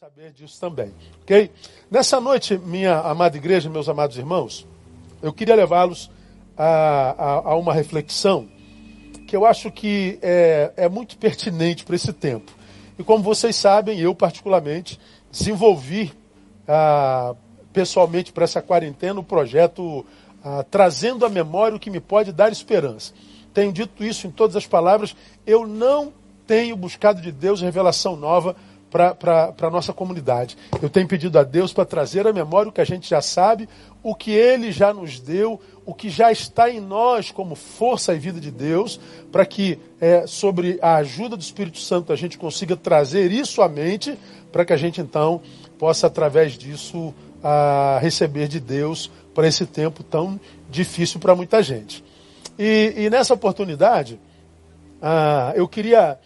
saber disso também, ok? Nessa noite, minha amada igreja, meus amados irmãos, eu queria levá-los a, a, a, uma reflexão que eu acho que é, é muito pertinente para esse tempo. E como vocês sabem, eu particularmente desenvolvi ah, pessoalmente para essa quarentena o projeto ah, Trazendo à Memória o que me pode dar esperança. Tenho dito isso em todas as palavras, eu não tenho buscado de Deus revelação nova para a nossa comunidade. Eu tenho pedido a Deus para trazer à memória o que a gente já sabe, o que Ele já nos deu, o que já está em nós como força e vida de Deus, para que, é, sobre a ajuda do Espírito Santo, a gente consiga trazer isso à mente, para que a gente então possa, através disso, a, receber de Deus para esse tempo tão difícil para muita gente. E, e nessa oportunidade, ah, eu queria,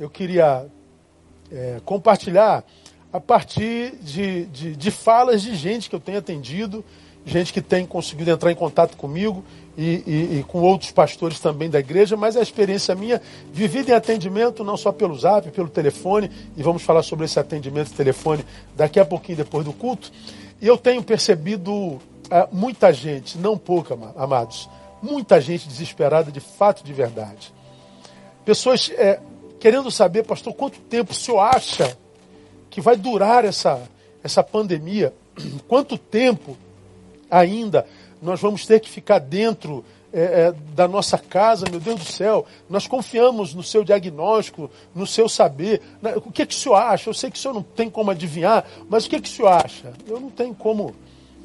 eu queria é, compartilhar a partir de, de, de, falas de gente que eu tenho atendido, gente que tem conseguido entrar em contato comigo e, e, e, com outros pastores também da igreja, mas a experiência minha, vivida em atendimento, não só pelo zap, pelo telefone, e vamos falar sobre esse atendimento telefone daqui a pouquinho depois do culto. E eu tenho percebido é, muita gente, não pouca, amados, muita gente desesperada de fato de verdade. Pessoas é, querendo saber, pastor, quanto tempo o senhor acha que vai durar essa, essa pandemia? Quanto tempo ainda nós vamos ter que ficar dentro é, é, da nossa casa, meu Deus do céu? Nós confiamos no seu diagnóstico, no seu saber. O que, que o senhor acha? Eu sei que o senhor não tem como adivinhar, mas o que, que o senhor acha? Eu não tenho como,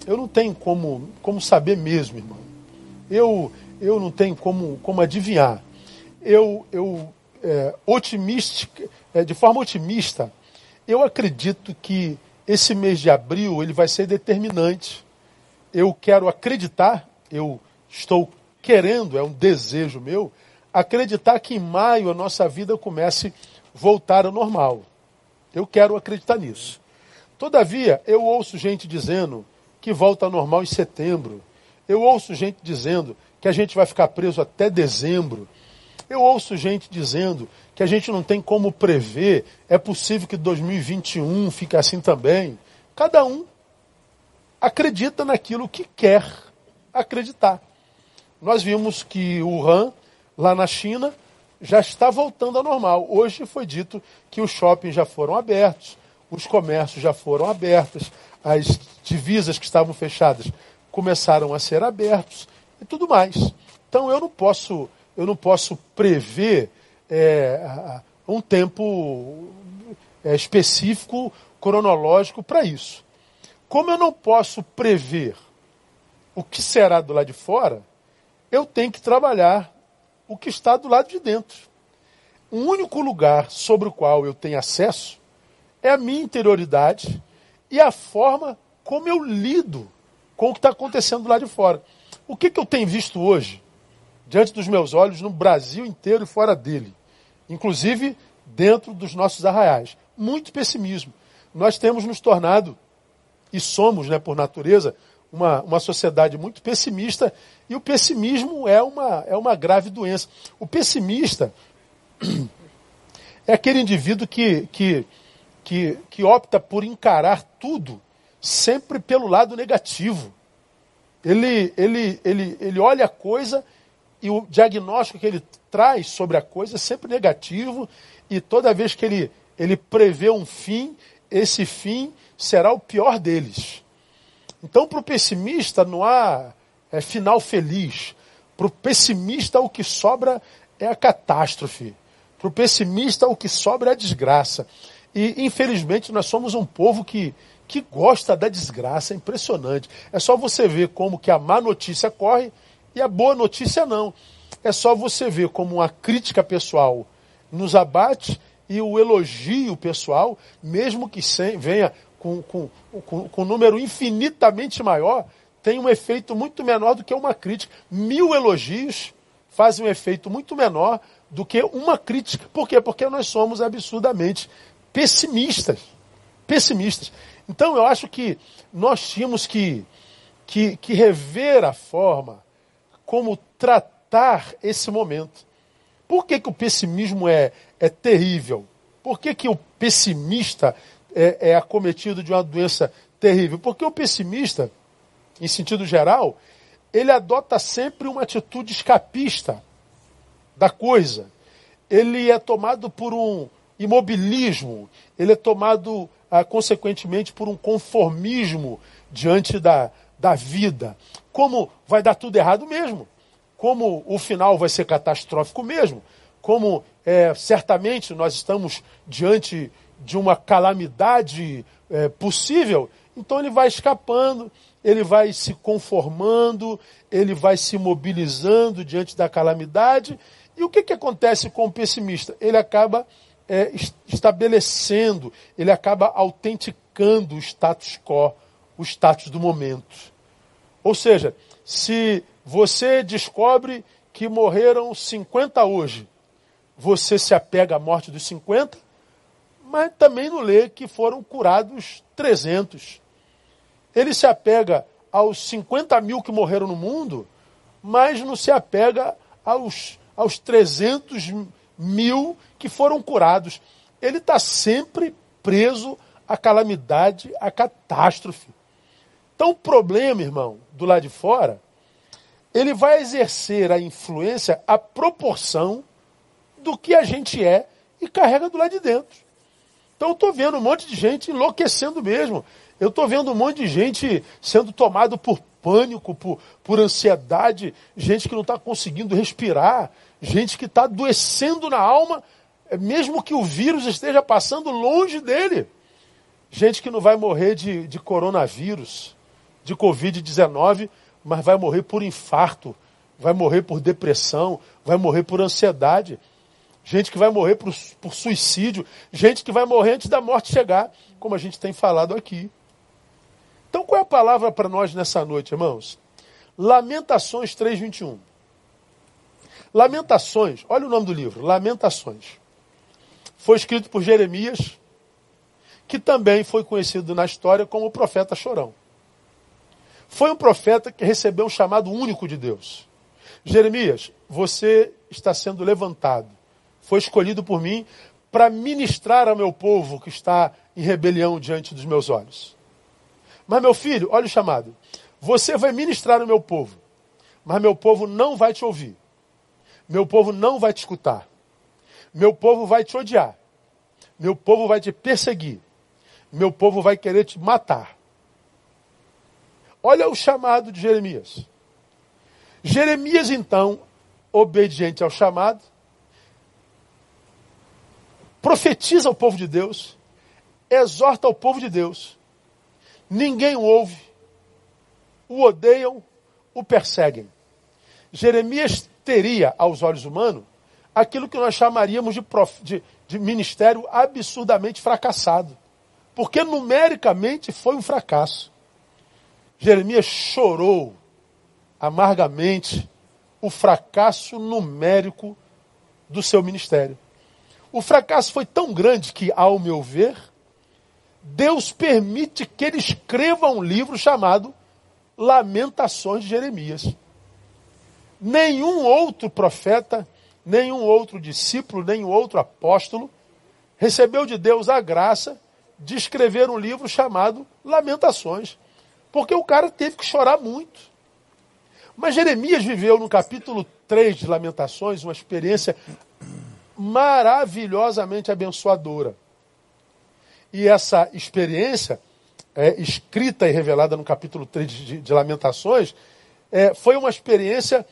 eu não tenho como, como saber mesmo, irmão. Eu, eu não tenho como, como adivinhar. Eu, eu é, otimística, é, de forma otimista, eu acredito que esse mês de abril ele vai ser determinante. Eu quero acreditar, eu estou querendo, é um desejo meu, acreditar que em maio a nossa vida comece a voltar ao normal. Eu quero acreditar nisso. Todavia, eu ouço gente dizendo que volta ao normal em setembro. Eu ouço gente dizendo que a gente vai ficar preso até dezembro. Eu ouço gente dizendo que a gente não tem como prever, é possível que 2021 fique assim também. Cada um acredita naquilo que quer acreditar. Nós vimos que o Han, lá na China, já está voltando ao normal. Hoje foi dito que os shoppings já foram abertos, os comércios já foram abertos, as divisas que estavam fechadas começaram a ser abertos e tudo mais. Então eu não posso eu não posso prever é, um tempo é, específico, cronológico para isso. Como eu não posso prever o que será do lado de fora, eu tenho que trabalhar o que está do lado de dentro. O único lugar sobre o qual eu tenho acesso é a minha interioridade e a forma como eu lido com o que está acontecendo do lado de fora. O que, que eu tenho visto hoje? Diante dos meus olhos no Brasil inteiro e fora dele, inclusive dentro dos nossos arraiais. Muito pessimismo. Nós temos nos tornado, e somos, né, por natureza, uma, uma sociedade muito pessimista, e o pessimismo é uma, é uma grave doença. O pessimista é aquele indivíduo que, que, que, que opta por encarar tudo sempre pelo lado negativo. Ele, ele, ele, ele olha a coisa e o diagnóstico que ele traz sobre a coisa é sempre negativo, e toda vez que ele, ele prevê um fim, esse fim será o pior deles. Então, para o pessimista, não há é, final feliz. Para o pessimista, o que sobra é a catástrofe. Para o pessimista, o que sobra é a desgraça. E, infelizmente, nós somos um povo que, que gosta da desgraça. É impressionante. É só você ver como que a má notícia corre e a boa notícia não. É só você ver como uma crítica pessoal nos abate e o elogio pessoal, mesmo que venha com, com, com, com um número infinitamente maior, tem um efeito muito menor do que uma crítica. Mil elogios fazem um efeito muito menor do que uma crítica. Por quê? Porque nós somos absurdamente pessimistas. Pessimistas. Então eu acho que nós tínhamos que, que, que rever a forma como tratar esse momento. Por que, que o pessimismo é, é terrível? Por que, que o pessimista é, é acometido de uma doença terrível? Porque o pessimista, em sentido geral, ele adota sempre uma atitude escapista da coisa. Ele é tomado por um imobilismo, ele é tomado, ah, consequentemente, por um conformismo diante da, da vida. Como vai dar tudo errado mesmo, como o final vai ser catastrófico mesmo, como é, certamente nós estamos diante de uma calamidade é, possível, então ele vai escapando, ele vai se conformando, ele vai se mobilizando diante da calamidade. E o que, que acontece com o pessimista? Ele acaba é, estabelecendo, ele acaba autenticando o status quo, o status do momento. Ou seja, se você descobre que morreram 50 hoje, você se apega à morte dos 50, mas também não lê que foram curados 300. Ele se apega aos 50 mil que morreram no mundo, mas não se apega aos, aos 300 mil que foram curados. Ele está sempre preso à calamidade, à catástrofe. Então o problema, irmão, do lado de fora, ele vai exercer a influência à proporção do que a gente é e carrega do lado de dentro. Então eu estou vendo um monte de gente enlouquecendo mesmo. Eu estou vendo um monte de gente sendo tomado por pânico, por, por ansiedade, gente que não está conseguindo respirar, gente que está adoecendo na alma, é, mesmo que o vírus esteja passando longe dele. Gente que não vai morrer de, de coronavírus, de Covid-19, mas vai morrer por infarto, vai morrer por depressão, vai morrer por ansiedade gente que vai morrer por, por suicídio, gente que vai morrer antes da morte chegar, como a gente tem falado aqui. Então, qual é a palavra para nós nessa noite, irmãos? Lamentações 3:21. Lamentações, olha o nome do livro, Lamentações. Foi escrito por Jeremias, que também foi conhecido na história como o profeta chorão. Foi um profeta que recebeu um chamado único de Deus. Jeremias, você está sendo levantado foi escolhido por mim para ministrar ao meu povo que está em rebelião diante dos meus olhos. Mas, meu filho, olha o chamado. Você vai ministrar ao meu povo, mas meu povo não vai te ouvir. Meu povo não vai te escutar. Meu povo vai te odiar. Meu povo vai te perseguir. Meu povo vai querer te matar. Olha o chamado de Jeremias. Jeremias, então, obediente ao chamado, profetiza ao povo de Deus, exorta ao povo de Deus. Ninguém o ouve, o odeiam, o perseguem. Jeremias teria, aos olhos humanos, aquilo que nós chamaríamos de, prof... de, de ministério absurdamente fracassado. Porque numericamente foi um fracasso. Jeremias chorou amargamente o fracasso numérico do seu ministério. O fracasso foi tão grande que, ao meu ver, Deus permite que ele escreva um livro chamado Lamentações de Jeremias. Nenhum outro profeta, nenhum outro discípulo, nenhum outro apóstolo recebeu de Deus a graça de escrever um livro chamado Lamentações. Porque o cara teve que chorar muito. Mas Jeremias viveu no capítulo 3 de Lamentações uma experiência maravilhosamente abençoadora. E essa experiência, é, escrita e revelada no capítulo 3 de, de Lamentações, é, foi uma experiência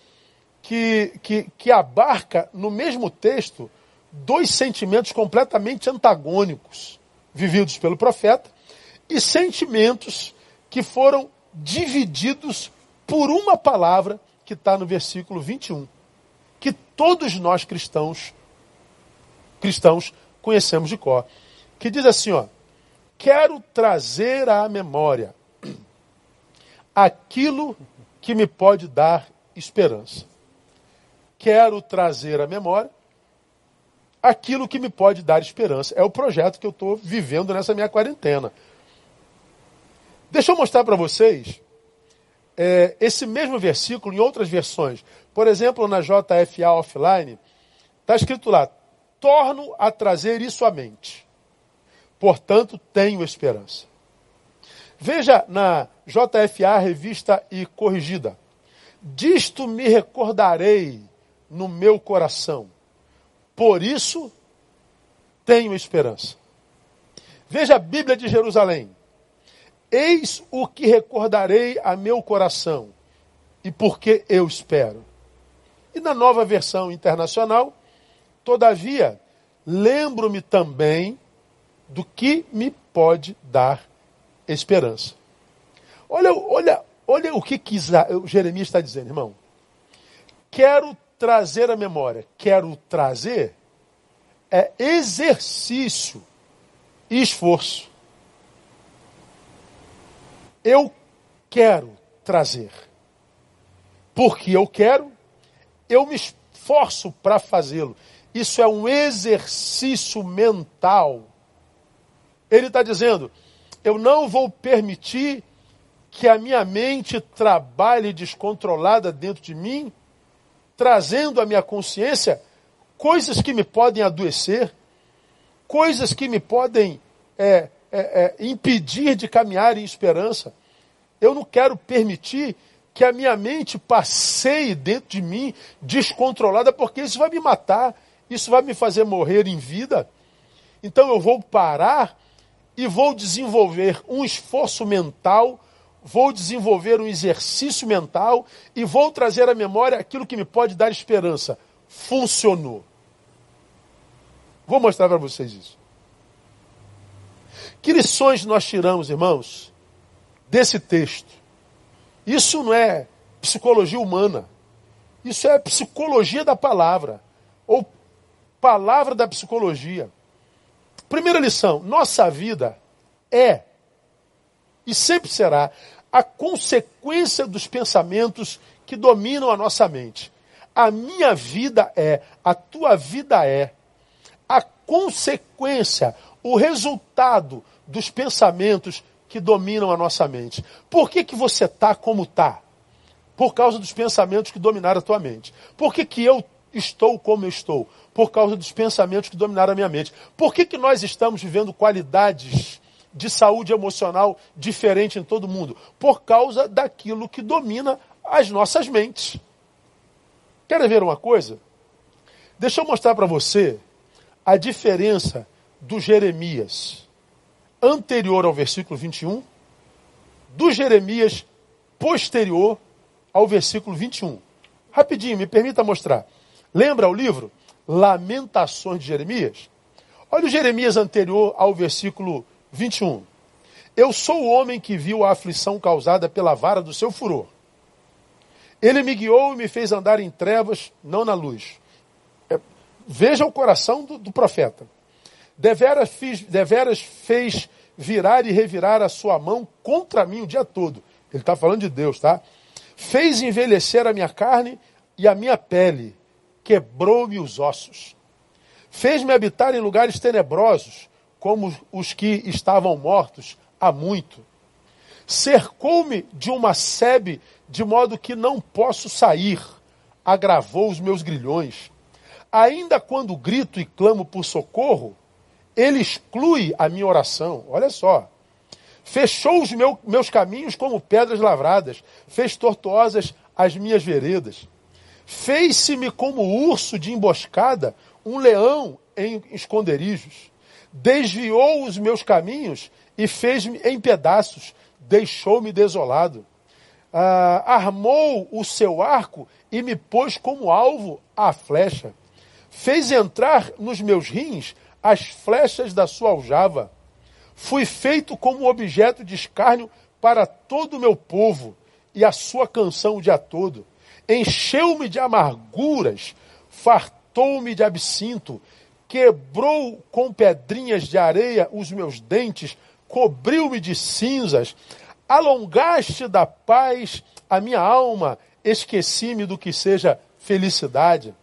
que, que, que abarca no mesmo texto dois sentimentos completamente antagônicos vividos pelo profeta e sentimentos que foram divididos por uma palavra que está no versículo 21, que todos nós cristãos cristãos conhecemos de cor, que diz assim, ó: Quero trazer à memória aquilo que me pode dar esperança. Quero trazer à memória aquilo que me pode dar esperança. É o projeto que eu estou vivendo nessa minha quarentena. Deixa eu mostrar para vocês é, esse mesmo versículo em outras versões. Por exemplo, na JFA Offline, está escrito lá: torno a trazer isso à mente. portanto, tenho esperança. Veja na JFA Revista e Corrigida. Disto me recordarei no meu coração. Por isso tenho esperança. Veja a Bíblia de Jerusalém. Eis o que recordarei a meu coração e porque eu espero. E na nova versão internacional, todavia, lembro-me também do que me pode dar esperança. Olha, olha, olha o que, que Jeremias está dizendo, irmão. Quero trazer a memória, quero trazer é exercício e esforço. Eu quero trazer. Porque eu quero, eu me esforço para fazê-lo. Isso é um exercício mental. Ele está dizendo: eu não vou permitir que a minha mente trabalhe descontrolada dentro de mim, trazendo à minha consciência coisas que me podem adoecer, coisas que me podem é, é, é, impedir de caminhar em esperança. Eu não quero permitir que a minha mente passeie dentro de mim descontrolada, porque isso vai me matar, isso vai me fazer morrer em vida. Então eu vou parar e vou desenvolver um esforço mental, vou desenvolver um exercício mental e vou trazer à memória aquilo que me pode dar esperança. Funcionou. Vou mostrar para vocês isso. Que lições nós tiramos, irmãos, desse texto? Isso não é psicologia humana. Isso é psicologia da palavra. Ou palavra da psicologia. Primeira lição: nossa vida é e sempre será a consequência dos pensamentos que dominam a nossa mente. A minha vida é, a tua vida é a consequência, o resultado dos pensamentos que dominam a nossa mente. Por que, que você está como está? Por causa dos pensamentos que dominaram a tua mente. Por que, que eu estou como eu estou? Por causa dos pensamentos que dominaram a minha mente. Por que, que nós estamos vivendo qualidades de saúde emocional diferente em todo mundo? Por causa daquilo que domina as nossas mentes. Querem ver uma coisa? Deixa eu mostrar para você a diferença do Jeremias anterior ao versículo 21, do Jeremias posterior ao versículo 21. Rapidinho, me permita mostrar. Lembra o livro Lamentações de Jeremias? Olha o Jeremias anterior ao versículo 21. Eu sou o homem que viu a aflição causada pela vara do seu furor. Ele me guiou e me fez andar em trevas, não na luz. É, veja o coração do, do profeta. Deveras, fiz, deveras fez virar e revirar a sua mão contra mim o dia todo. Ele está falando de Deus, tá? Fez envelhecer a minha carne e a minha pele, quebrou-me os ossos. Fez-me habitar em lugares tenebrosos, como os que estavam mortos há muito. Cercou-me de uma sebe, de modo que não posso sair. Agravou os meus grilhões. Ainda quando grito e clamo por socorro, ele exclui a minha oração. Olha só. Fechou os meu, meus caminhos como pedras lavradas, fez tortuosas as minhas veredas. Fez-se-me como urso de emboscada, um leão em esconderijos. Desviou os meus caminhos e fez-me em pedaços, deixou-me desolado. Ah, armou o seu arco e me pôs como alvo à flecha. Fez entrar nos meus rins as flechas da sua aljava. Fui feito como objeto de escárnio para todo o meu povo, e a sua canção o dia todo. Encheu-me de amarguras, fartou-me de absinto, quebrou com pedrinhas de areia os meus dentes, cobriu-me de cinzas, alongaste da paz a minha alma, esqueci-me do que seja felicidade.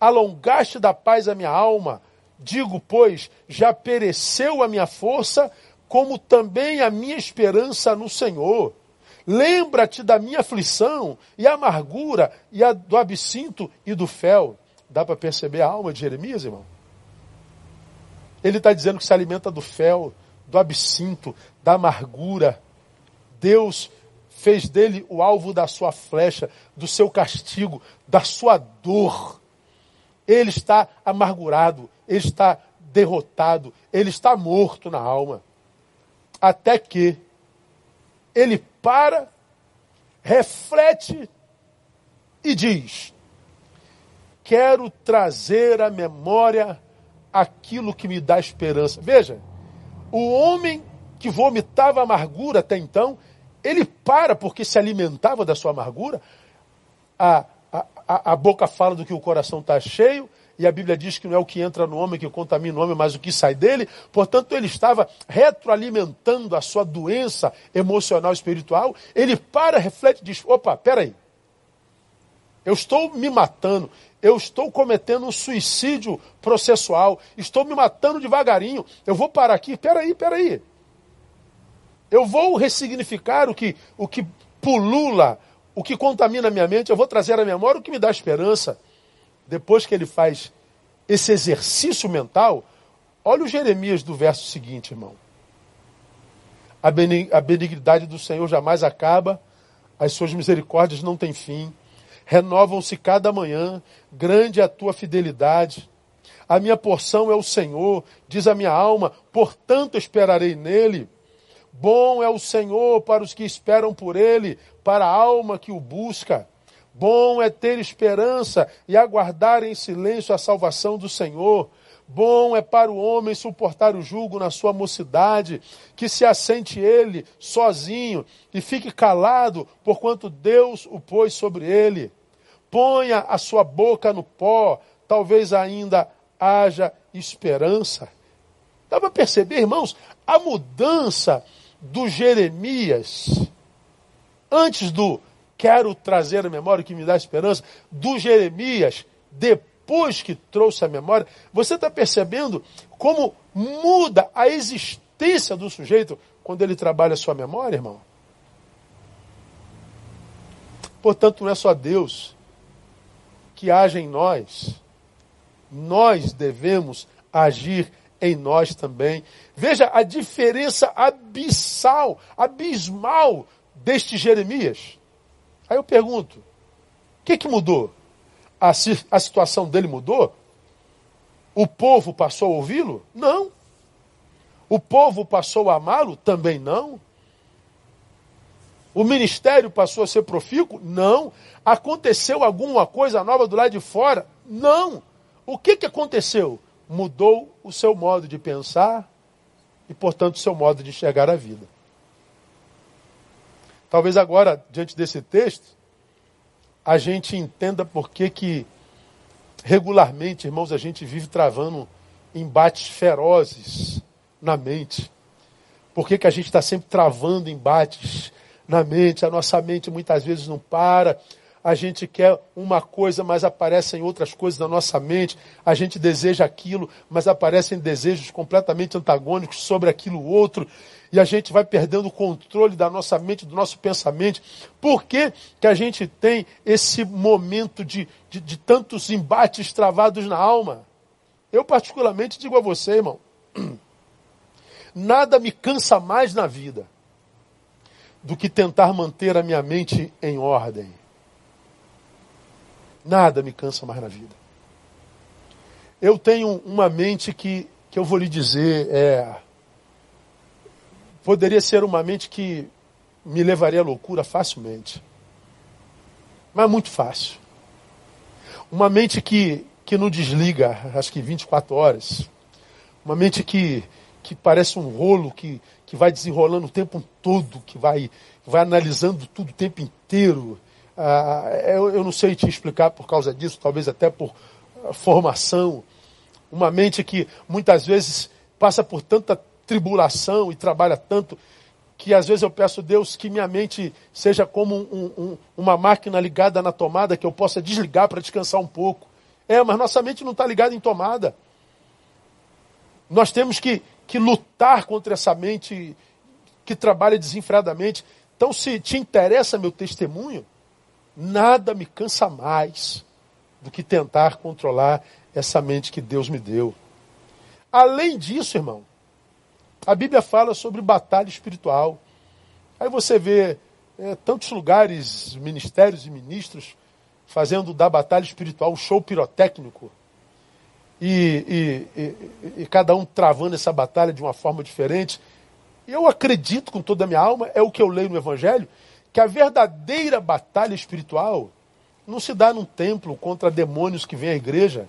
Alongaste da paz a minha alma, Digo, pois, já pereceu a minha força, como também a minha esperança no Senhor. Lembra-te da minha aflição e amargura e a do absinto e do fel. Dá para perceber a alma de Jeremias, irmão? Ele está dizendo que se alimenta do fel, do absinto, da amargura. Deus fez dele o alvo da sua flecha, do seu castigo, da sua dor. Ele está amargurado, ele está derrotado, ele está morto na alma. Até que ele para, reflete e diz: Quero trazer à memória aquilo que me dá esperança. Veja, o homem que vomitava amargura até então, ele para porque se alimentava da sua amargura. A, a, a boca fala do que o coração está cheio, e a Bíblia diz que não é o que entra no homem que contamina o homem, mas o que sai dele. Portanto, ele estava retroalimentando a sua doença emocional espiritual. Ele para, reflete e diz: opa, peraí. Eu estou me matando, eu estou cometendo um suicídio processual, estou me matando devagarinho. Eu vou parar aqui, peraí, peraí. Eu vou ressignificar o que, o que pulula, o que contamina a minha mente, eu vou trazer à memória o que me dá esperança. Depois que ele faz esse exercício mental, olha o Jeremias do verso seguinte, irmão. A benignidade do Senhor jamais acaba, as suas misericórdias não têm fim, renovam-se cada manhã, grande é a tua fidelidade. A minha porção é o Senhor, diz a minha alma, portanto esperarei nele. Bom é o Senhor para os que esperam por Ele, para a alma que o busca. Bom é ter esperança e aguardar em silêncio a salvação do Senhor. Bom é para o homem suportar o jugo na sua mocidade, que se assente ele sozinho e fique calado, porquanto Deus o pôs sobre ele. Ponha a sua boca no pó, talvez ainda haja esperança. Dá para perceber, irmãos, a mudança do Jeremias, antes do quero trazer a memória que me dá esperança, do Jeremias, depois que trouxe a memória, você está percebendo como muda a existência do sujeito quando ele trabalha a sua memória, irmão? Portanto, não é só Deus que age em nós, nós devemos agir em nós também. Veja a diferença abissal, abismal deste Jeremias. Aí eu pergunto: o que, que mudou? A, a situação dele mudou? O povo passou a ouvi-lo? Não. O povo passou a amá-lo? Também não. O ministério passou a ser profícuo? Não. Aconteceu alguma coisa nova do lado de fora? Não. O que, que aconteceu? mudou o seu modo de pensar e, portanto, o seu modo de enxergar a vida. Talvez agora, diante desse texto, a gente entenda por que, que regularmente, irmãos, a gente vive travando embates ferozes na mente. Por que, que a gente está sempre travando embates na mente? A nossa mente muitas vezes não para, a gente quer uma coisa, mas aparecem outras coisas na nossa mente, a gente deseja aquilo, mas aparecem desejos completamente antagônicos sobre aquilo outro, e a gente vai perdendo o controle da nossa mente, do nosso pensamento. Por que, que a gente tem esse momento de, de, de tantos embates travados na alma? Eu, particularmente, digo a você, irmão, nada me cansa mais na vida do que tentar manter a minha mente em ordem. Nada me cansa mais na vida. Eu tenho uma mente que, que eu vou lhe dizer, é, poderia ser uma mente que me levaria à loucura facilmente. Mas muito fácil. Uma mente que, que não desliga, acho que 24 horas. Uma mente que, que parece um rolo que, que vai desenrolando o tempo todo, que vai, vai analisando tudo o tempo inteiro. Ah, eu, eu não sei te explicar por causa disso, talvez até por ah, formação. Uma mente que muitas vezes passa por tanta tribulação e trabalha tanto que às vezes eu peço a Deus que minha mente seja como um, um, uma máquina ligada na tomada que eu possa desligar para descansar um pouco. É, mas nossa mente não está ligada em tomada. Nós temos que, que lutar contra essa mente que trabalha desenfreadamente. Então, se te interessa meu testemunho, Nada me cansa mais do que tentar controlar essa mente que Deus me deu. Além disso, irmão, a Bíblia fala sobre batalha espiritual. Aí você vê é, tantos lugares, ministérios e ministros fazendo da batalha espiritual um show pirotécnico. E, e, e, e, cada um travando essa batalha de uma forma diferente. Eu acredito com toda a minha alma, é o que eu leio no Evangelho, que a verdadeira batalha espiritual não se dá num templo contra demônios que vêm à igreja,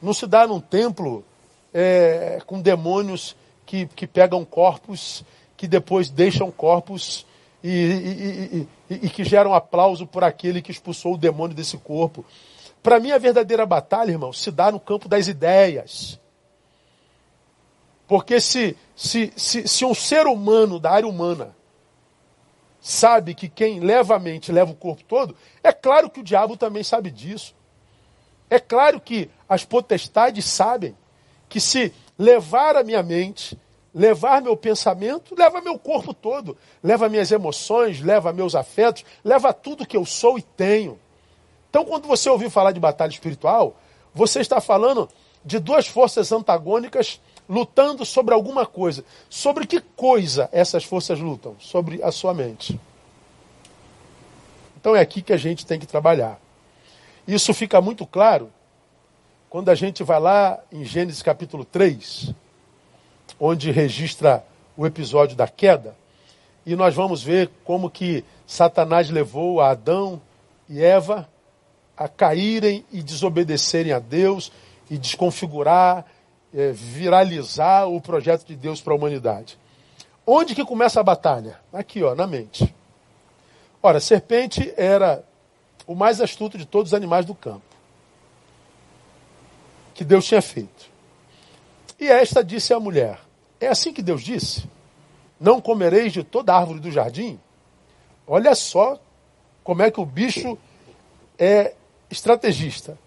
não se dá num templo é, com demônios que, que pegam corpos, que depois deixam corpos e, e, e, e, que geram aplauso por aquele que expulsou o demônio desse corpo. Para mim, a verdadeira batalha, irmão, se dá no campo das ideias. Porque se, se, se, se um ser humano da área humana sabe que quem leva a mente leva o corpo todo, é claro que o diabo também sabe disso. É claro que as potestades sabem que se levar a minha mente, levar meu pensamento, leva meu corpo todo, leva minhas emoções, leva meus afetos, leva tudo que eu sou e tenho. Então, quando você ouvir falar de batalha espiritual, você está falando de duas forças antagônicas lutando sobre alguma coisa. Sobre que coisa essas forças lutam? Sobre a sua mente. Então é aqui que a gente tem que trabalhar. Isso fica muito claro quando a gente vai lá em Gênesis capítulo 3, onde registra o episódio da queda, e nós vamos ver como que Satanás levou a Adão e Eva a caírem e desobedecerem a Deus e desconfigurar, é, viralizar o projeto de Deus para a humanidade. Onde que começa a batalha? Aqui, ó, na mente. Ora, serpente era o mais astuto de todos os animais do campo que Deus tinha feito. E esta disse à mulher: É assim que Deus disse? Não comereis de toda árvore do jardim? Olha só como é que o bicho é estrategista.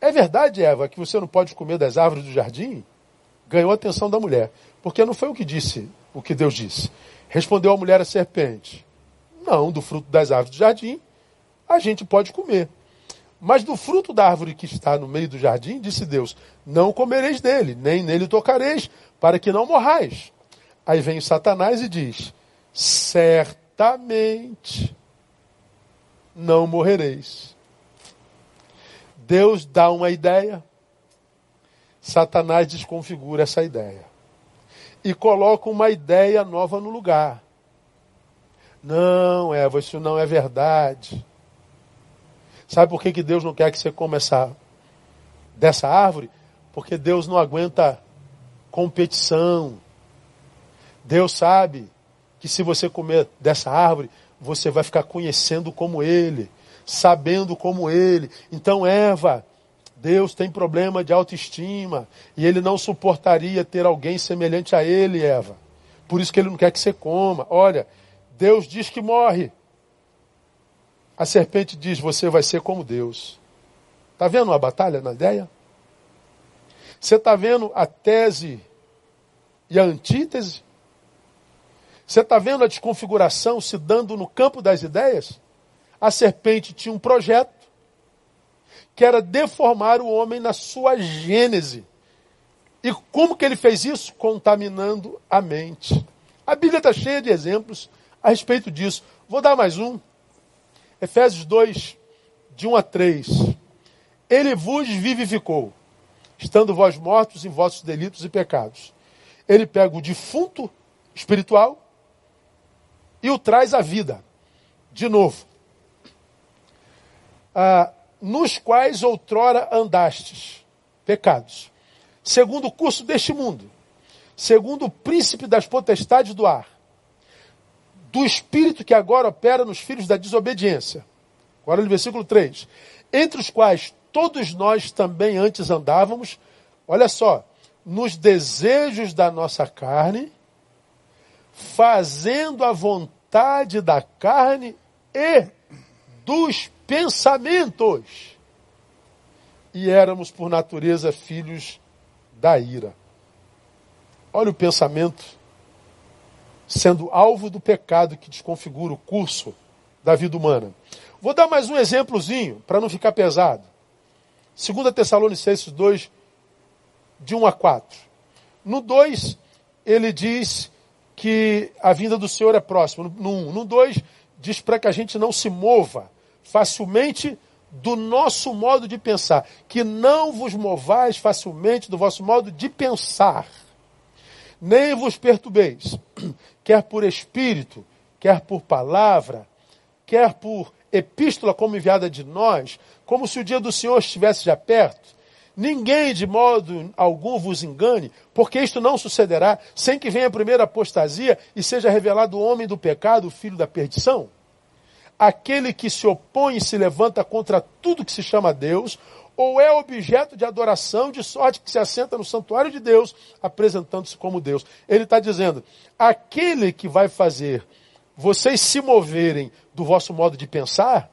É verdade, Eva, que você não pode comer das árvores do jardim? Ganhou a atenção da mulher. Porque não foi o que disse, o que Deus disse. Respondeu a mulher a serpente: Não, do fruto das árvores do jardim a gente pode comer. Mas do fruto da árvore que está no meio do jardim, disse Deus: Não comereis dele, nem nele tocareis, para que não morrais. Aí vem Satanás e diz: Certamente não morrereis. Deus dá uma ideia, Satanás desconfigura essa ideia e coloca uma ideia nova no lugar. Não, Eva, isso não é verdade. Sabe por que, que Deus não quer que você coma essa, dessa árvore? Porque Deus não aguenta competição. Deus sabe que se você comer dessa árvore, você vai ficar conhecendo como Ele sabendo como ele. Então, Eva, Deus tem problema de autoestima e ele não suportaria ter alguém semelhante a ele, Eva. Por isso que ele não quer que você coma. Olha, Deus diz que morre. A serpente diz: Você vai ser como Deus. Está vendo uma batalha na ideia? Você está vendo a tese e a antítese? Você está vendo a desconfiguração se dando no campo das ideias? A serpente tinha um projeto que era deformar o homem na sua gênese. E como que ele fez isso? Contaminando a mente. A Bíblia está cheia de exemplos a respeito disso. Vou dar mais um. Efésios 2, de 1 a 3. Ele vos vivificou, estando vós mortos em vossos delitos e pecados. Ele pega o defunto espiritual e o traz à vida. De novo ah, nos quais outrora andastes, pecados, segundo o curso deste mundo, segundo o príncipe das potestades do ar, do espírito que agora opera nos filhos da desobediência. Agora no versículo 3. Entre os quais todos nós também antes andávamos, olha só, nos desejos da nossa carne, fazendo a vontade da carne e do espírito pensamentos. E éramos, por natureza, filhos da ira. Olha o pensamento sendo alvo do pecado que desconfigura o curso da vida humana. Vou dar mais um exemplozinho para não ficar pesado. 2 Tessalonicenses 2, de 1 a 4. No 2, ele diz que a vinda do Senhor é próxima. No 1. No 2, diz para que a gente não se mova facilmente do nosso modo de pensar. Que não vos movais facilmente do vosso modo de pensar. Nem vos perturbeis, quer por espírito, quer por palavra, quer por epístola como enviada de nós, como se o dia do Senhor estivesse já perto. Ninguém de modo algum vos engane, porque isto não sucederá sem que venha a primeira apostasia e seja revelado o homem do pecado, o filho da perdição. Aquele que se opõe e se levanta contra tudo que se chama Deus, ou é objeto de adoração, de sorte que se assenta no santuário de Deus, apresentando-se como Deus. Ele está dizendo: aquele que vai fazer vocês se moverem do vosso modo de pensar,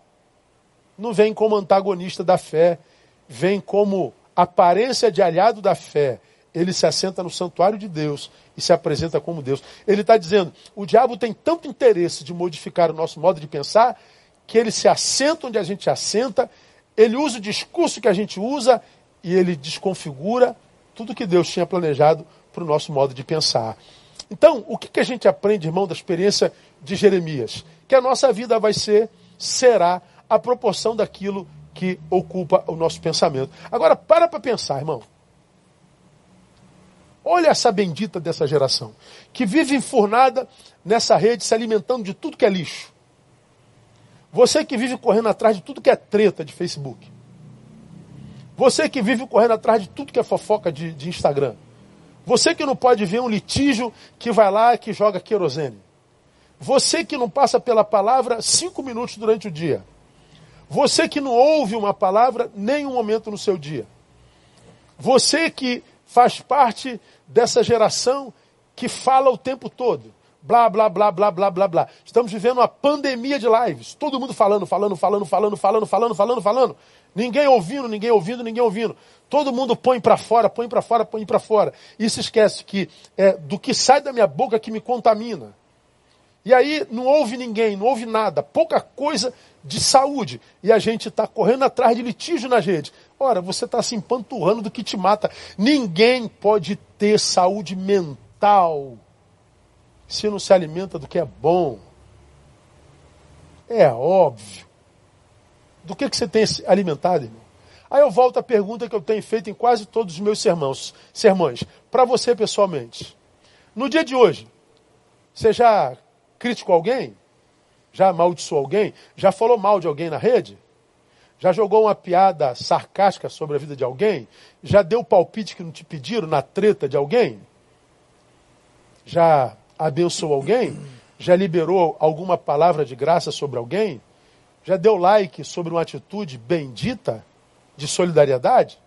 não vem como antagonista da fé, vem como aparência de aliado da fé. Ele se assenta no santuário de Deus e se apresenta como Deus. Ele está dizendo: o diabo tem tanto interesse de modificar o nosso modo de pensar, que ele se assenta onde a gente assenta, ele usa o discurso que a gente usa e ele desconfigura tudo que Deus tinha planejado para o nosso modo de pensar. Então, o que, que a gente aprende, irmão, da experiência de Jeremias? Que a nossa vida vai ser, será, a proporção daquilo que ocupa o nosso pensamento. Agora, para para pensar, irmão. Olha essa bendita dessa geração, que vive enfurnada nessa rede, se alimentando de tudo que é lixo. Você que vive correndo atrás de tudo que é treta de Facebook. Você que vive correndo atrás de tudo que é fofoca de, de Instagram. Você que não pode ver um litígio que vai lá e que joga querosene. Você que não passa pela palavra cinco minutos durante o dia. Você que não ouve uma palavra nem um momento no seu dia. Você que faz parte dessa geração que fala o tempo todo. Blá, blá, blá, blá, blá, blá, blá. Estamos vivendo uma pandemia de lives. Todo mundo falando, falando, falando, falando, falando, falando, falando, falando. Ninguém ouvindo, ninguém ouvindo, ninguém ouvindo. Todo mundo põe para fora, põe para fora, põe para fora. E se esquece que é do que sai da minha boca que me contamina. E aí não ouve ninguém, não ouve nada, pouca coisa de saúde. E a gente está correndo atrás de litígio nas redes. Ora, você está se empanturrando do que te mata. Ninguém pode ter saúde mental se não se alimenta do que é bom. É óbvio. Do que, que você tem se alimentado, irmão? Aí eu volto à pergunta que eu tenho feito em quase todos os meus sermãos, sermões. Para você pessoalmente. No dia de hoje, você já criticou alguém? Já amaldiçoou alguém? Já falou mal de alguém na rede? Já jogou uma piada sarcástica sobre a vida de alguém? Já deu palpite que não te pediram na treta de alguém? Já abençoou alguém? Já liberou alguma palavra de graça sobre alguém? Já deu like sobre uma atitude bendita de solidariedade?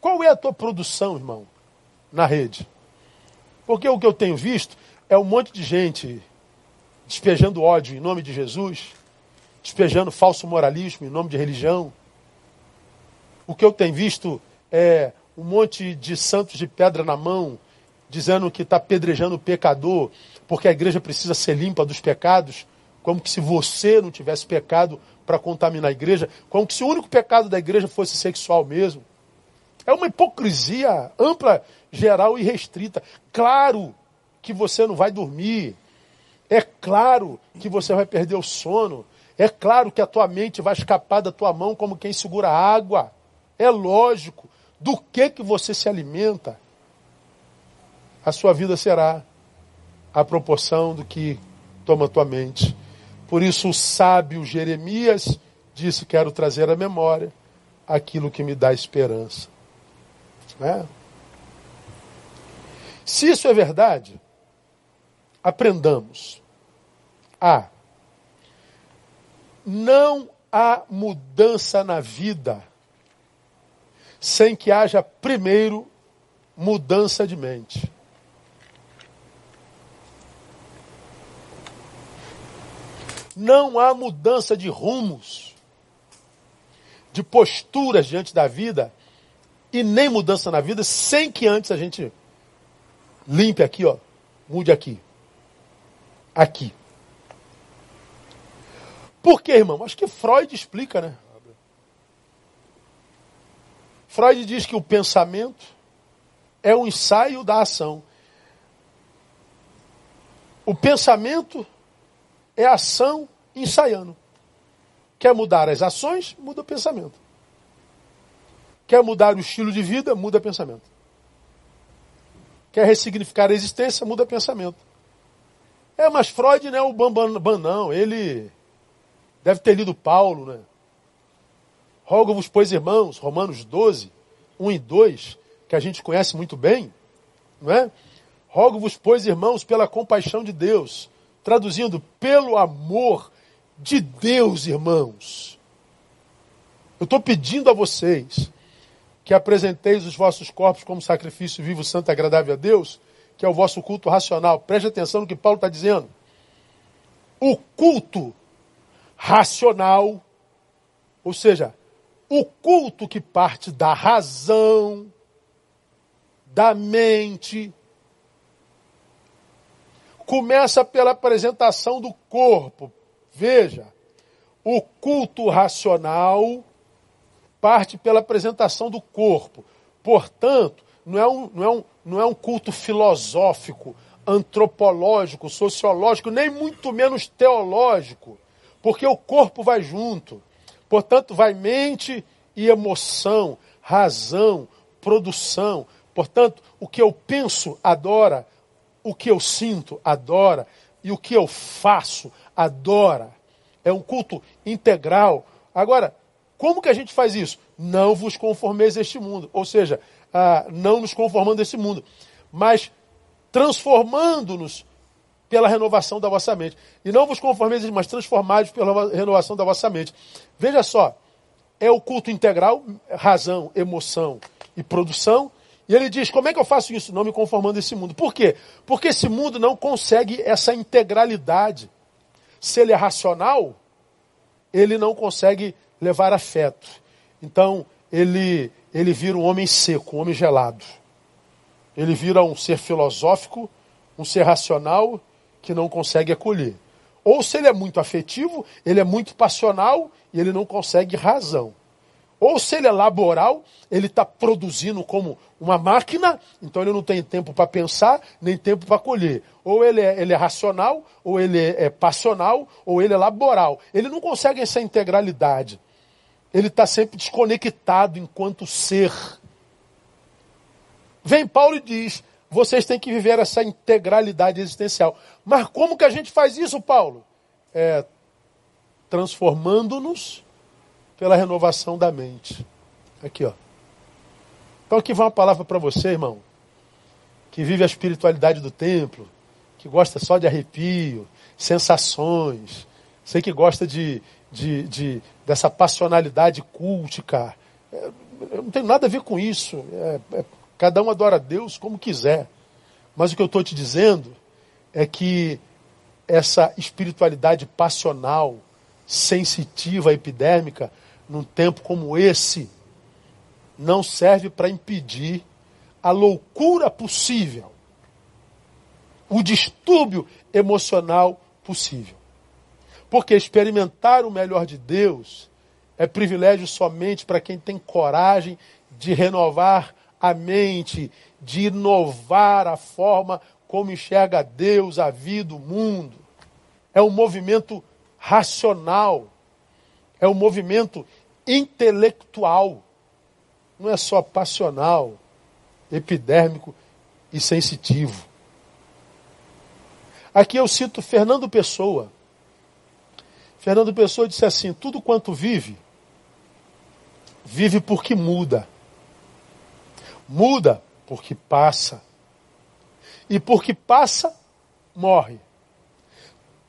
Qual é a tua produção, irmão, na rede? Porque o que eu tenho visto é um monte de gente despejando ódio em nome de Jesus, despejando falso moralismo em nome de religião. O que eu tenho visto é um monte de santos de pedra na mão, dizendo que está apedrejando o pecador, porque a igreja precisa ser limpa dos pecados, como que se você não tivesse pecado para contaminar a igreja, como que se o único pecado da igreja fosse sexual mesmo. É uma hipocrisia ampla, geral e restrita. Claro que você não vai dormir. É claro que você vai perder o sono. É claro que a tua mente vai escapar da tua mão como quem segura água. É lógico. Do que que você se alimenta? A sua vida será a proporção do que toma a tua mente. Por isso o sábio Jeremias disse: Quero trazer à memória aquilo que me dá esperança. Né? Se isso é verdade, aprendamos. A. Não há mudança na vida sem que haja primeiro mudança de mente. Não há mudança de rumos, de posturas diante da vida e nem mudança na vida sem que antes a gente limpe aqui, ó, mude aqui aqui. Por quê, irmão? Acho que Freud explica, né? Freud diz que o pensamento é um ensaio da ação. O pensamento é ação ensaiando. Quer mudar as ações? Muda o pensamento. Quer mudar o estilo de vida? Muda o pensamento. Quer ressignificar a existência? Muda o pensamento. É, mas Freud não é o Bambam, não. Ele deve ter lido Paulo, né? Rogo-vos, pois, irmãos, Romanos 12, 1 e 2, que a gente conhece muito bem, não é? Rogo-vos, pois, irmãos, pela compaixão de Deus. Traduzindo, pelo amor de Deus, irmãos. Eu estou pedindo a vocês que apresenteis os vossos corpos como sacrifício vivo, santo agradável a Deus, que é o vosso culto racional. Preste atenção no que Paulo está dizendo. O culto racional, ou seja, o culto que parte da razão, da mente, começa pela apresentação do corpo. Veja, o culto racional parte pela apresentação do corpo. Portanto, não é um, não é um, não é um culto filosófico, antropológico, sociológico, nem muito menos teológico, porque o corpo vai junto. Portanto, vai mente e emoção, razão, produção. Portanto, o que eu penso, adora, o que eu sinto, adora, e o que eu faço, adora. É um culto integral. Agora, como que a gente faz isso? Não vos conformeis a este mundo. Ou seja, ah, não nos conformando a este mundo, mas transformando-nos pela renovação da vossa mente. E não vos conformeis, mas transformados pela renovação da vossa mente. Veja só, é o culto integral, razão, emoção e produção, e ele diz: como é que eu faço isso? Não me conformando a esse mundo. Por quê? Porque esse mundo não consegue essa integralidade. Se ele é racional, ele não consegue levar afeto. Então, ele, ele vira um homem seco, um homem gelado. Ele vira um ser filosófico, um ser racional que não consegue acolher. Ou se ele é muito afetivo, ele é muito passional e ele não consegue razão. Ou se ele é laboral, ele está produzindo como uma máquina, então ele não tem tempo para pensar, nem tempo para colher. Ou ele é, ele é, racional, ou ele é, é passional, ou ele é laboral. Ele não consegue essa integralidade. Ele está sempre desconectado enquanto ser. Vem Paulo e diz: vocês têm que viver essa integralidade existencial. Mas como que a gente faz isso, Paulo? É transformando-nos pela renovação da mente. Aqui, ó. Então aqui vai uma palavra para você, irmão, que vive a espiritualidade do templo, que gosta só de arrepio, sensações, sei que gosta de, de, de dessa passionalidade cultica. É, eu não tenho nada a ver com isso. É, é, cada um adora a Deus como quiser. Mas o que eu estou te dizendo é que essa espiritualidade passional, sensitiva, epidérmica, num tempo como esse, não serve para impedir a loucura possível, o distúrbio emocional possível. Porque experimentar o melhor de Deus é privilégio somente para quem tem coragem de renovar a mente, de inovar a forma como enxerga Deus, a vida, o mundo. É um movimento racional, é um movimento intelectual, não é só passional, epidérmico e sensitivo. Aqui eu cito Fernando Pessoa. Fernando Pessoa disse assim: tudo quanto vive, vive porque muda. Muda porque passa. E porque passa, morre.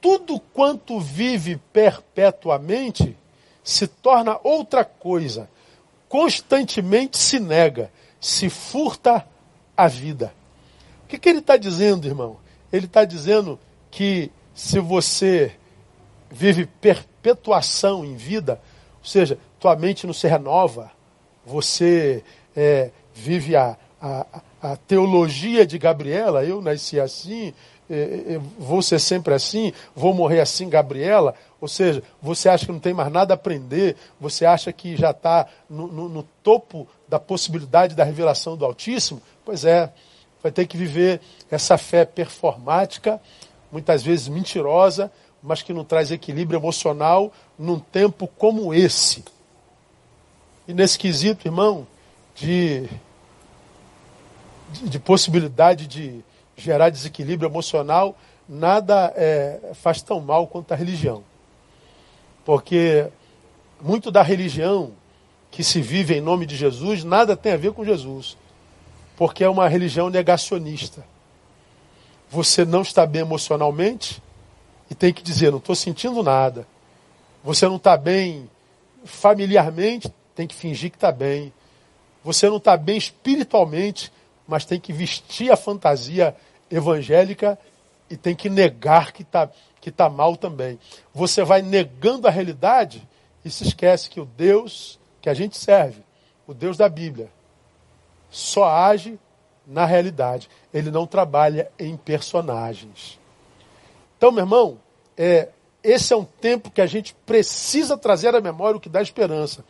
Tudo quanto vive perpetuamente se torna outra coisa, constantemente se nega, se furta a vida. O que, que ele está dizendo, irmão? Ele está dizendo que se você vive perpetuação em vida, ou seja, tua mente não se renova, você é, vive a, a, a teologia de Gabriela, eu nasci assim, é, é, vou ser sempre assim, vou morrer assim, Gabriela. Ou seja, você acha que não tem mais nada a aprender, você acha que já está no, no, no, topo da possibilidade da revelação do Altíssimo. Pois é, vai ter que viver essa fé performática, muitas vezes mentirosa, mas que não traz equilíbrio emocional num tempo como esse. E nesse quesito, irmão, de, de, de possibilidade de gerar desequilíbrio emocional, nada é, faz tão mal quanto a religião. Porque muito da religião que se vive em nome de Jesus, nada tem a ver com Jesus. Porque é uma religião negacionista. Você não está bem emocionalmente e tem que dizer, não estou sentindo nada. Você não está bem familiarmente, tem que fingir que está bem. Você não está bem espiritualmente, mas tem que vestir a fantasia evangélica e tem que negar que está que tá mal também. Você vai negando a realidade e se esquece que o Deus que a gente serve, o Deus da Bíblia, só age na realidade. Ele não trabalha em personagens. Então, meu irmão, é, esse é um tempo que a gente precisa trazer à memória o que dá esperança.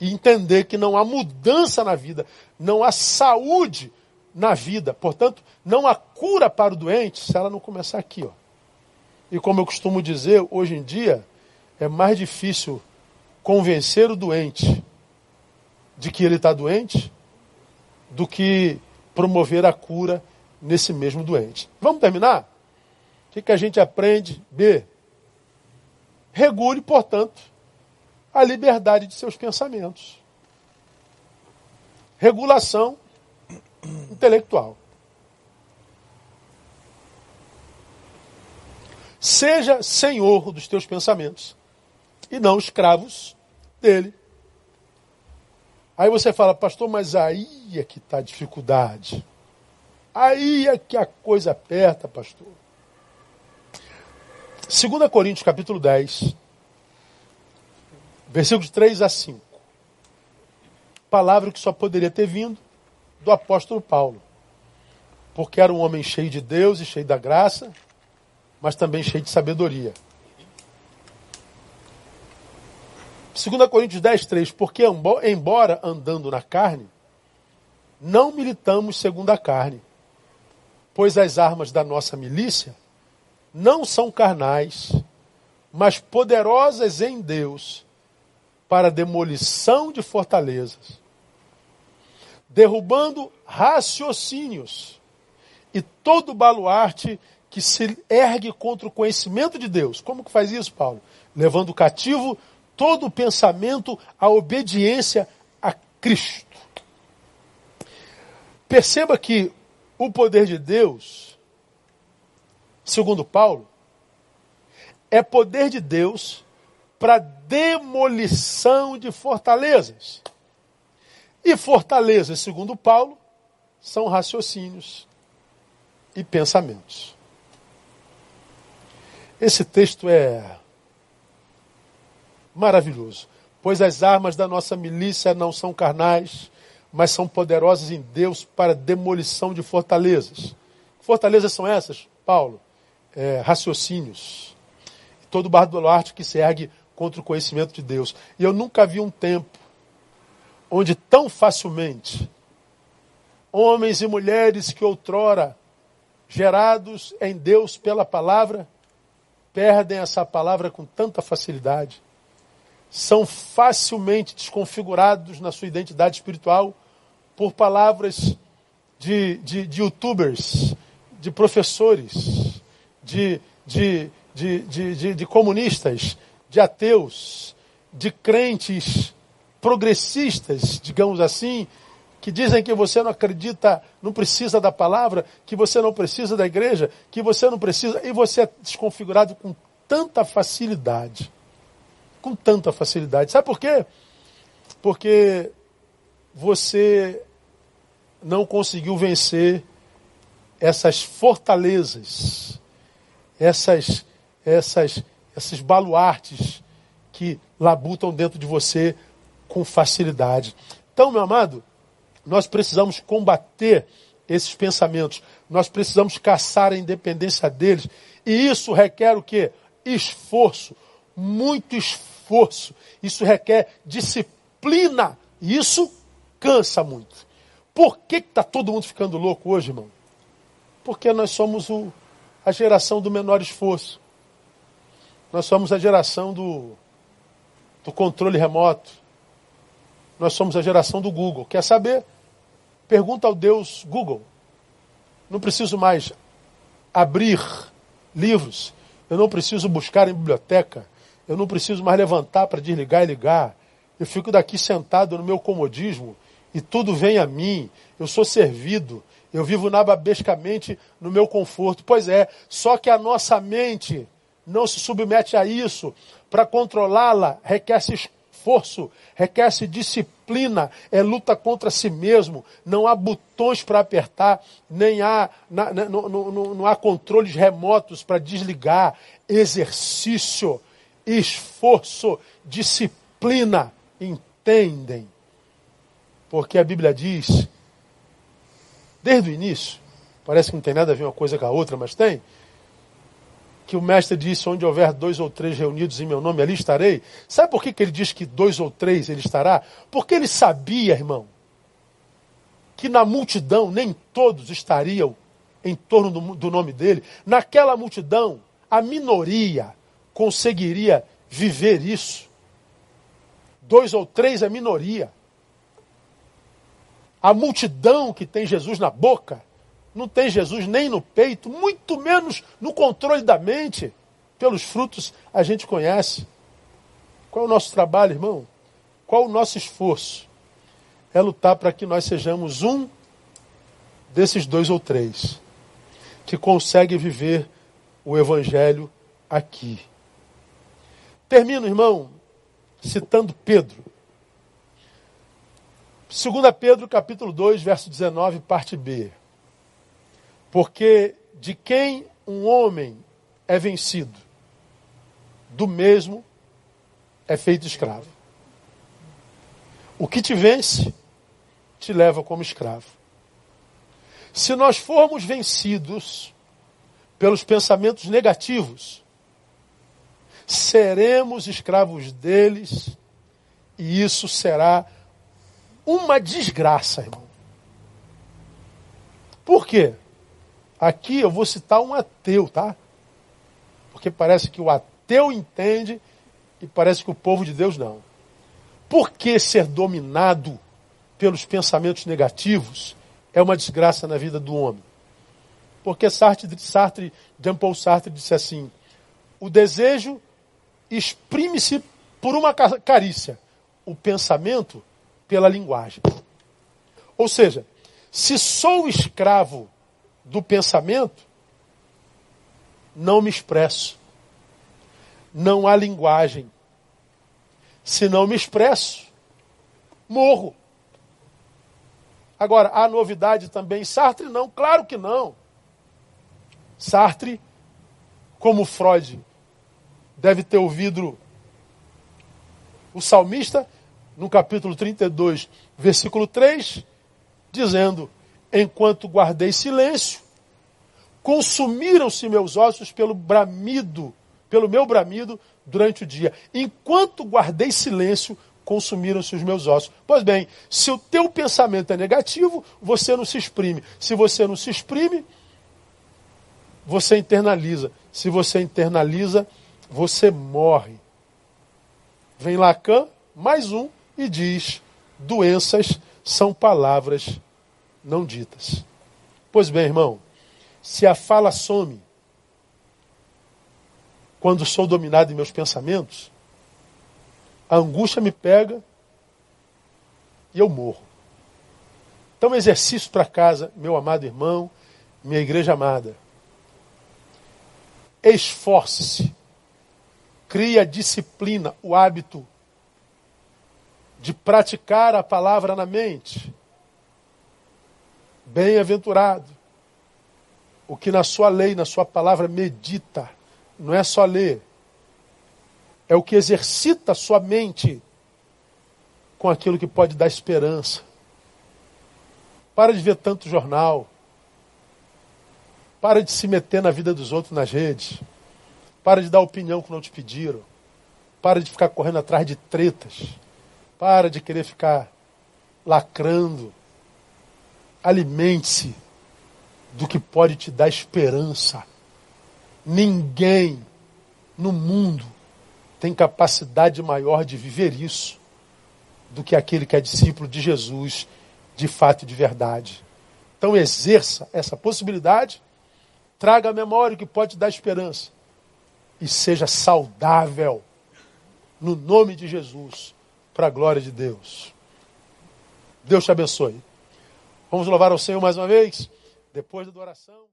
E entender que não há mudança na vida, não há saúde na vida. Portanto, não há cura para o doente se ela não começar aqui. Ó. E como eu costumo dizer, hoje em dia é mais difícil convencer o doente de que ele está doente do que promover a cura nesse mesmo doente. Vamos terminar? Que, que a gente aprende? B. Regule, portanto, a liberdade de seus pensamentos. Regulação intelectual. Seja senhor dos teus pensamentos e não escravos dele. Aí você fala, pastor, mas aí é que está a dificuldade. Aí é que a coisa aperta, pastor. 2 Coríntios capítulo 10, versículos 3 a 5. Palavra que só poderia ter vindo do apóstolo Paulo. Porque era um homem cheio de Deus e cheio da graça, mas também cheio de sabedoria. 2 Coríntios 10, 3. Porque, embora andando na carne, não militamos segundo a carne, pois as armas da nossa milícia não são carnais, mas poderosas em Deus para demolição de fortalezas derrubando raciocínios e todo baluarte que se ergue contra o conhecimento de Deus. Como que faz isso, Paulo? Levando cativo todo o pensamento à obediência a Cristo. Perceba que o poder de Deus, segundo Paulo, é poder de Deus para demolição de fortalezas. E fortalezas, segundo Paulo, são raciocínios e pensamentos. Esse texto é maravilhoso, pois as armas da nossa milícia não são carnais, mas são poderosas em Deus para demolição de fortalezas. Fortalezas são essas, Paulo? É, raciocínios. Todo bardo do arte que se ergue contra o conhecimento de Deus. E eu nunca vi um tempo onde tão facilmente homens e mulheres que outrora gerados em Deus pela palavra perdem essa palavra com tanta facilidade. São facilmente desconfigurados na sua identidade espiritual por palavras de, de, de youtubers, de professores, de, de, de, de, de comunistas, de ateus, de crentes progressistas, digamos assim, que dizem que você não acredita, não precisa da palavra, que você não precisa da igreja, que você não precisa, e você é desconfigurado com tanta facilidade. Com tanta facilidade. Sabe por quê? Porque você não conseguiu vencer essas fortalezas, essas, essas, esses baluartes que labutam dentro de você com facilidade. Então, meu amado, nós precisamos combater esses pensamentos. Nós precisamos caçar a independência deles. E isso requer o quê? Esforço, muito esforço. Isso requer disciplina. E isso cansa muito. Por que está todo mundo ficando louco hoje, irmão? Porque nós somos o, a geração do menor esforço. Nós somos a geração do, do controle remoto. Nós somos a geração do Google. Quer saber? Pergunta ao Deus Google. Não preciso mais abrir livros. Eu não preciso buscar em biblioteca. Eu não preciso mais levantar para desligar e ligar. Eu fico daqui sentado no meu comodismo e tudo vem a mim. Eu sou servido. Eu vivo nababescamente no meu conforto. Pois é, só que a nossa mente não se submete a isso. Para controlá-la requer-se esforço, requer-se disciplina, é luta contra si mesmo. Não há botões para apertar, nem há, na, na, não, há controles remotos para desligar. Exercício, esforço, disciplina. Entendem? Porque a Bíblia diz, desde o início, parece que não tem nada a ver uma coisa com a outra, mas tem que o mestre disse: onde houver dois ou três reunidos em meu nome, ali estarei. Sabe por que, que ele diz que dois ou três ele estará? Porque ele sabia, irmão, que na multidão nem todos estariam em torno do, do nome dele. Naquela multidão, a minoria conseguiria viver isso. Dois ou três é minoria. A multidão que tem Jesus na boca não tem Jesus nem no peito, muito menos no controle da mente. Pelos frutos a gente conhece. Qual é o nosso trabalho, irmão? Qual o nosso esforço? É lutar para que nós sejamos um desses dois ou três que consegue viver o Evangelho aqui. Termino, irmão, citando Pedro. 2 Pedro capítulo 2, verso 19, parte B. Porque de quem um homem é vencido, do mesmo é feito escravo. O que te vence, te leva como escravo. Se nós formos vencidos pelos pensamentos negativos, seremos escravos deles e isso será uma desgraça, irmão. Por quê? Aqui eu vou citar um ateu, tá? Porque parece que o ateu entende e parece que o povo de Deus não. Por que ser dominado pelos pensamentos negativos é uma desgraça na vida do homem? Porque Sartre, Sartre Jean-Paul Sartre disse assim: o desejo exprime-se por uma carícia, o pensamento pela linguagem. Ou seja, se sou escravo do pensamento, não me expresso. Não há linguagem. Se não me expresso, morro. Agora, há novidade também? Sartre não, claro que não. Sartre, como Freud, deve ter ouvido o salmista, no capítulo 32, versículo 3, dizendo: enquanto guardei silêncio, consumiram-se meus ossos pelo bramido, pelo meu bramido durante o dia. Enquanto guardei silêncio, consumiram-se os meus ossos. Pois bem, se o teu pensamento é negativo, você não se exprime. Se você não se exprime, você internaliza. Se você internaliza, você morre. Vem Lacan, mais um, e diz: doenças são palavras não ditas. Pois bem, irmão, se a fala some quando sou dominado em meus pensamentos, a angústia me pega e eu morro. Então, exercício para casa, meu amado irmão, minha igreja amada. Esforce-se, crie a disciplina, o hábito de praticar a palavra na mente Bem-aventurado o que na sua lei, na sua palavra medita. Não é só ler. É o que exercita a sua mente com aquilo que pode dar esperança. Para de ver tanto jornal. Para de se meter na vida dos outros nas redes. Para de dar opinião que não te pediram. Para de ficar correndo atrás de tretas. Para de querer ficar lacrando alimente-se do que pode te dar esperança. Ninguém no mundo tem capacidade maior de viver isso do que aquele que é discípulo de Jesus, de fato e de verdade. Então exerça essa possibilidade, traga a memória o que pode te dar esperança e seja saudável no nome de Jesus, para a glória de Deus. Deus te abençoe. Vamos louvar ao Senhor mais uma vez, depois da oração.